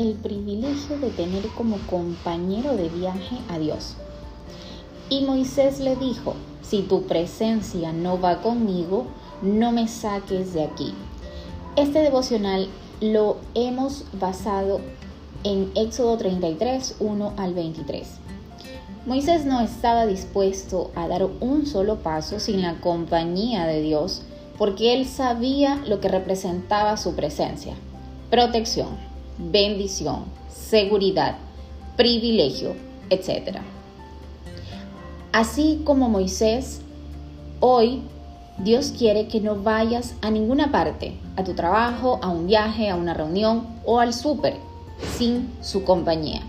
el privilegio de tener como compañero de viaje a Dios. Y Moisés le dijo, si tu presencia no va conmigo, no me saques de aquí. Este devocional lo hemos basado en Éxodo 33, 1 al 23. Moisés no estaba dispuesto a dar un solo paso sin la compañía de Dios porque él sabía lo que representaba su presencia. Protección, bendición, seguridad, privilegio, etc. Así como Moisés, hoy Dios quiere que no vayas a ninguna parte, a tu trabajo, a un viaje, a una reunión o al súper, sin su compañía.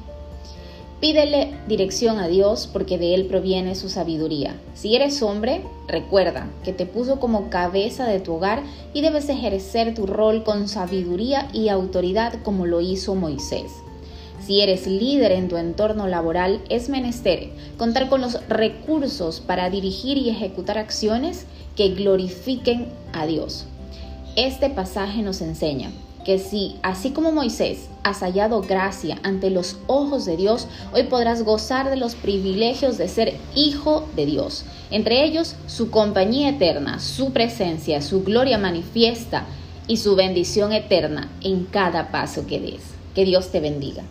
Pídele dirección a Dios porque de Él proviene su sabiduría. Si eres hombre, recuerda que te puso como cabeza de tu hogar y debes ejercer tu rol con sabiduría y autoridad como lo hizo Moisés. Si eres líder en tu entorno laboral, es menester contar con los recursos para dirigir y ejecutar acciones que glorifiquen a Dios. Este pasaje nos enseña que si, así como Moisés, has hallado gracia ante los ojos de Dios, hoy podrás gozar de los privilegios de ser hijo de Dios. Entre ellos, su compañía eterna, su presencia, su gloria manifiesta y su bendición eterna en cada paso que des. Que Dios te bendiga.